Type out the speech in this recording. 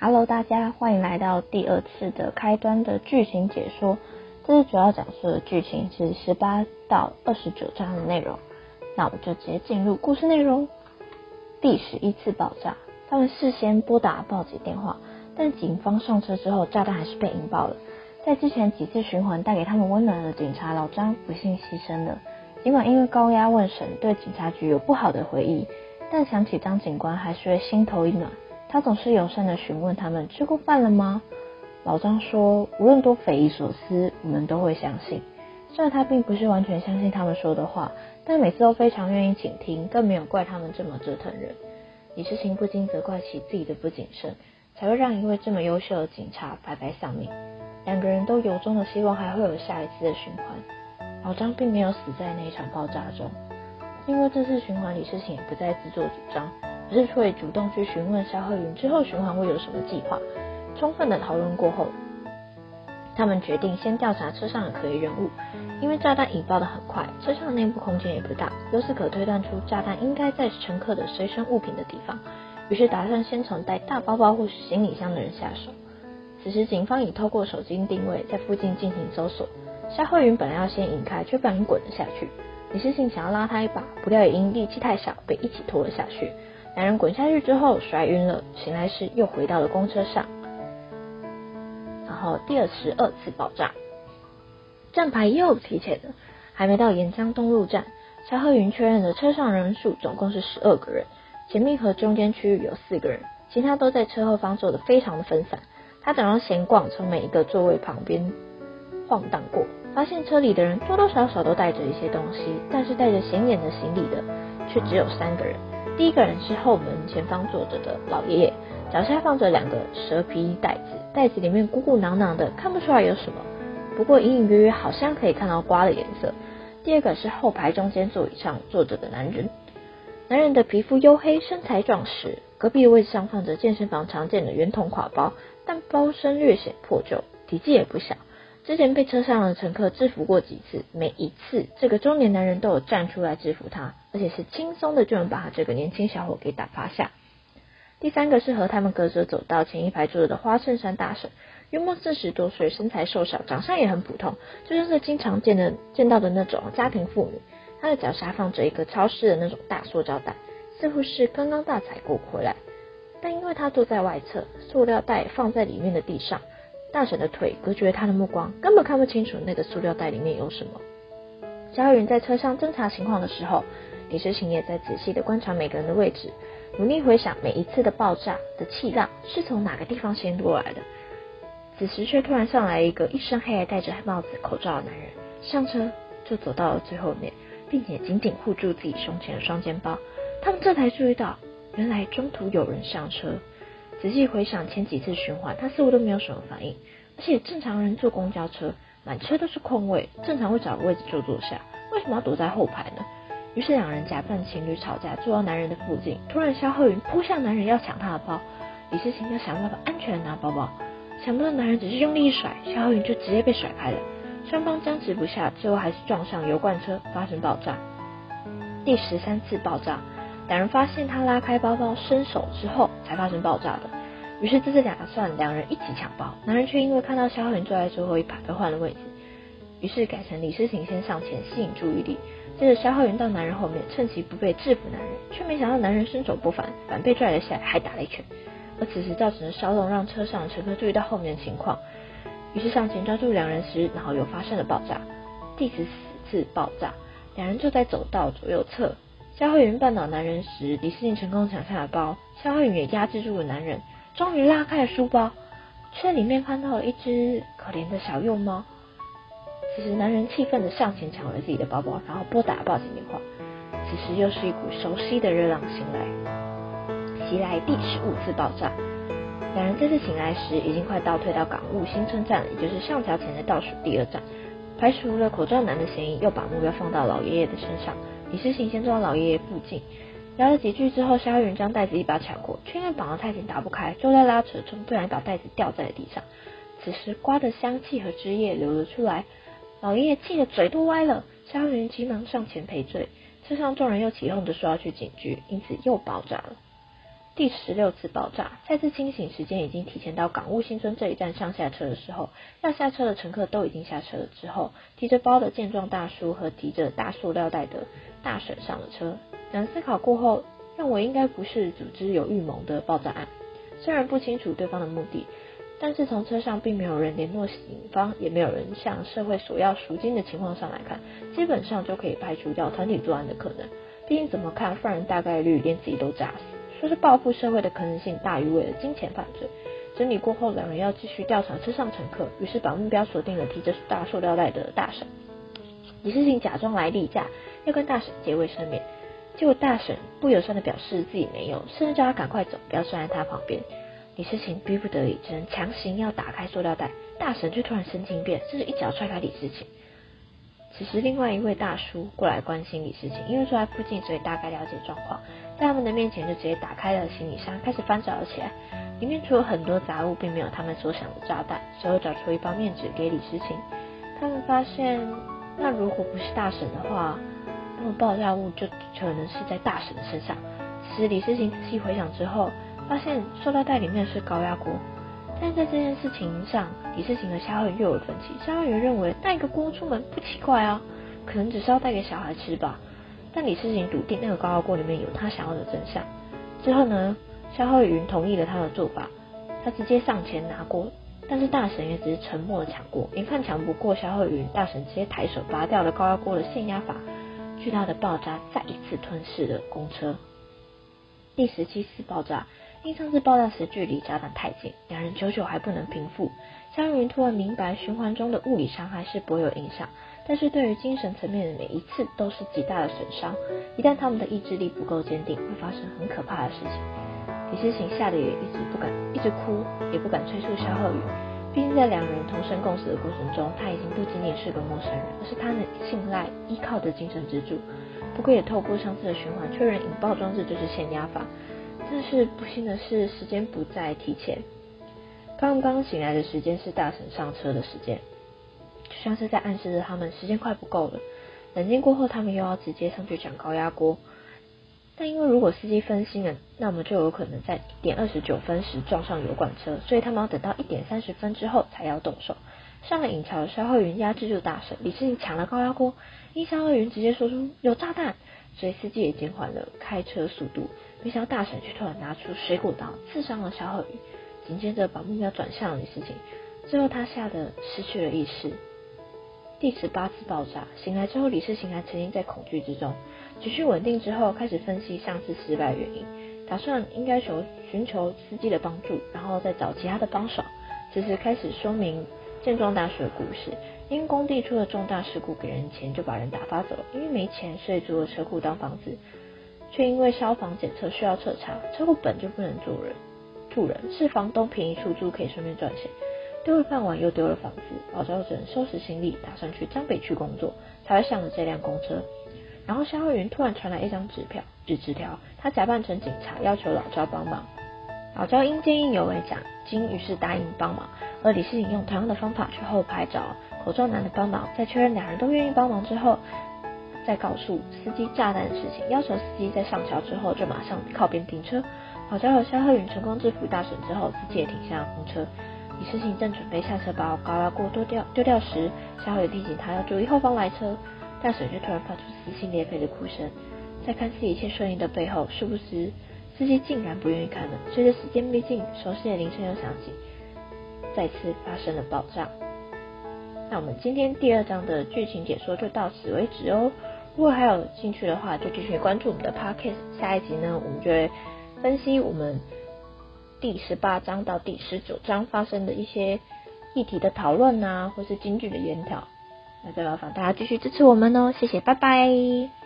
Hello，大家欢迎来到第二次的开端的剧情解说。这次主要讲述的剧情是十八到二十九章的内容。那我们就直接进入故事内容。第十一次爆炸，他们事先拨打报警电话，但警方上车之后，炸弹还是被引爆了。在之前几次循环带给他们温暖的警察老张不幸牺牲了。尽管因为高压问审对警察局有不好的回忆，但想起张警官还是会心头一暖。他总是友善的询问他们吃过饭了吗？老张说，无论多匪夷所思，我们都会相信。虽然他并不是完全相信他们说的话，但每次都非常愿意倾听，更没有怪他们这么折腾人。李世情不禁责怪起自己的不谨慎，才会让一位这么优秀的警察白白丧命。两个人都由衷的希望还会有下一次的循环。老张并没有死在那一场爆炸中，因为这次循环李世情也不再自作主张。而是会主动去询问肖鹤云之后循环会有什么计划。充分的讨论过后，他们决定先调查车上的可疑人物。因为炸弹引爆的很快，车上的内部空间也不大，由此可推断出炸弹应该在乘客的随身物品的地方。于是打算先从带大包包或是行李箱的人下手。此时警方已透过手机定位在附近进行搜索。肖鹤云本来要先引开，却不小心滚了下去。李世信想要拉他一把，不料也因力气太小，被一起拖了下去。两人滚下去之后摔晕了，醒来时又回到了公车上。然后第二十二次爆炸，站牌又提前了，还没到沿江东路站。肖鹤云确认的车上人数总共是十二个人，前面和中间区域有四个人，其他都在车后方坐的非常的分散。他等到闲逛，从每一个座位旁边晃荡过，发现车里的人多多少少都带着一些东西，但是带着显眼的行李的却只有三个人。第一个人是后门前方坐着的老爷爷，脚下放着两个蛇皮袋子，袋子里面鼓鼓囊囊的，看不出来有什么，不过隐隐约约好像可以看到瓜的颜色。第二个是后排中间座椅上坐着的男人，男人的皮肤黝黑，身材壮实。隔壁位置上放着健身房常见的圆筒挎包，但包身略显破旧，体积也不小。之前被车上的乘客制服过几次，每一次这个中年男人都有站出来制服他，而且是轻松的就能把他这个年轻小伙给打趴下。第三个是和他们隔着走道前一排坐着的花衬衫大婶，约莫四十多岁，身材瘦小，长相也很普通，就像是经常见的见到的那种家庭妇女。她的脚下放着一个超市的那种大塑胶袋，似乎是刚刚大采购回来，但因为她坐在外侧，塑料袋放在里面的地上。大婶的腿隔绝他的目光，根本看不清楚那个塑料袋里面有什么。小云在车上侦查情况的时候，李世情也在仔细的观察每个人的位置，努力回想每一次的爆炸的气浪是从哪个地方先落来的。此时却突然上来一个一身黑、戴着帽子、口罩的男人，上车就走到了最后面，并且紧紧护住自己胸前的双肩包。他们这才注意到，原来中途有人上车。仔细回想前几次循环，他似乎都没有什么反应。而且正常人坐公交车，满车都是空位，正常会找个位置就坐下，为什么要躲在后排呢？于是两人假扮情侣吵架，坐到男人的附近。突然，肖鹤云扑向男人要抢他的包，李世情要想办法安全拿包包。想不到男人只是用力一甩，肖鹤云就直接被甩开了。双方僵持不下，最后还是撞上油罐车，发生爆炸。第十三次爆炸。两人发现他拉开包包伸手之后才发生爆炸的，于是这次打算两人一起抢包，男人却因为看到肖云坐在最后一排而换了位置，于是改成李诗情先上前吸引注意力，接着肖浩云到男人后面趁其不备制服男人，却没想到男人身手不凡，反被拽了下来还打了一拳，而此时造成的骚动让车上乘客注意到后面的情况，于是上前抓住两人时，然后又发生了爆炸，第十四次爆炸，两人就在走道左右侧。肖慧云绊倒男人时，李世信成功抢下了包。肖慧云也压制住了男人，终于拉开了书包，却里面看到了一只可怜的小幼猫。此时，男人气愤的上前抢了自己的包包，然后拨打报警电话。此时，又是一股熟悉的热浪袭来，袭来第十五次爆炸。两人这次醒来时，已经快倒退到港务新村站，也就是上桥前的倒数第二站。排除了口罩男的嫌疑，又把目标放到老爷爷的身上。李世行先坐到老爷爷附近，聊了几句之后，肖云将袋子一把抢过，却因为绑得太紧打不开，就在拉扯中，突然把袋子掉在了地上。此时瓜的香气和汁液流了出来，老爷爷气得嘴都歪了，肖云急忙上前赔罪，车上众人又起哄着说要去警局，因此又爆炸了。第十六次爆炸，再次清醒时间已经提前到港务新村这一站上下车的时候，要下车的乘客都已经下车了。之后，提着包的健壮大叔和提着大塑料袋的大婶上了车。等思考过后，认为应该不是组织有预谋的爆炸案。虽然不清楚对方的目的，但是从车上并没有人联络警方，也没有人向社会索要赎金的情况上来看，基本上就可以排除掉团体作案的可能。毕竟怎么看，犯人大概率连自己都炸死。说是报复社会的可能性大于为了金钱犯罪。整理过后，两人要继续调查车上乘客，于是把目标锁定了提着大塑料袋的大婶。李世情假装来例假，要跟大婶结为生面，结果大婶不友善的表示自己没有，甚至叫他赶快走，不要站在他旁边。李世情逼不得已，只能强行要打开塑料袋，大婶却突然神经变，甚至一脚踹开李世情。此时，另外一位大叔过来关心李世清，因为住在附近，所以大概了解状况。在他们的面前就直接打开了行李箱，开始翻找了起来。里面除了很多杂物，并没有他们所想的炸弹。随后找出一包面纸给李诗情。他们发现，那如果不是大婶的话，那么爆炸物就可能是在大婶的身上。其实李诗情仔细回想之后，发现塑料袋里面是高压锅。但在这件事情上，李世情和夏慧又有分歧。夏慧认为带一个锅出门不奇怪啊，可能只是要带给小孩吃吧。但李世行笃定那个高压锅里面有他想要的真相。之后呢，肖慧云同意了他的做法，他直接上前拿锅，但是大神也只是沉默的抢过。眼看抢不过肖慧云，大神直接抬手拔掉了高压锅的限压阀，巨大的爆炸再一次吞噬了公车。第十七次爆炸，因上次爆炸时距离炸弹太近，两人久久还不能平复。肖慧云突然明白，循环中的物理伤害是不会有影响。但是对于精神层面的每一次都是极大的损伤，一旦他们的意志力不够坚定，会发生很可怕的事情。李诗情吓得也一直不敢，一直哭，也不敢催促肖鹤宇。毕竟在两人同生共死的过程中，他已经不仅仅是个陌生人，而是他能信赖、依靠的精神支柱。不过也透过上次的循环确认，引爆装置就是限压阀。但是不幸的是，时间不再提前。刚刚醒来的时间是大神上车的时间。就像是在暗示着他们时间快不够了。冷静过后，他们又要直接上去抢高压锅。但因为如果司机分心了，那么就有可能在一点二十九分时撞上油管车，所以他们要等到一点三十分之后才要动手。上了引桥的肖慧云压制住大神，李世情抢了高压锅，因肖慧云直接说出有炸弹，所以司机也减缓了开车速度。没想到大婶却突然拿出水果刀刺伤了肖慧云，紧接着把目标转向了李世情，最后他吓得失去了意识。第十八次爆炸，醒来之后，李世行还沉浸在恐惧之中。情绪稳定之后，开始分析上次失败原因，打算应该求寻求司机的帮助，然后再找其他的帮手。此时开始说明健壮大叔的故事。因工地出了重大事故，给人钱就把人打发走了。因为没钱，所以租了车库当房子，却因为消防检测需要彻查，车库本就不能住人，住人是房东便宜出租，可以顺便赚钱。丢了饭碗，又丢了房子，老赵只能收拾行李，打算去江北区工作，才会上了这辆公车。然后肖慧云突然传来一张纸票，纸纸条，他假扮成警察，要求老赵帮忙。老赵因见义勇为奖金，于是答应帮忙。而李世颖用同样的方法去后排找口罩男的帮忙，在确认两人都愿意帮忙之后，再告诉司机炸弹的事情，要求司机在上桥之后就马上靠边停车。老赵和肖慧云成功制服大婶之后，司机也停下了公车。李世情正准备下车把高压锅丢掉丢掉时，夏慧提醒他要注意后方来车，但水却突然发出撕心裂肺的哭声。在看似一切顺利的背后，殊不知司机竟然不愿意开门。随着时间逼近，熟悉的铃声又响起，再次发生了爆炸。那我们今天第二章的剧情解说就到此为止哦。如果还有兴趣的话，就继续关注我们的 podcast。下一集呢，我们就会分析我们。第十八章到第十九章发生的一些议题的讨论啊，或是京剧的研讨，那再麻烦大家继续支持我们哦，谢谢，拜拜。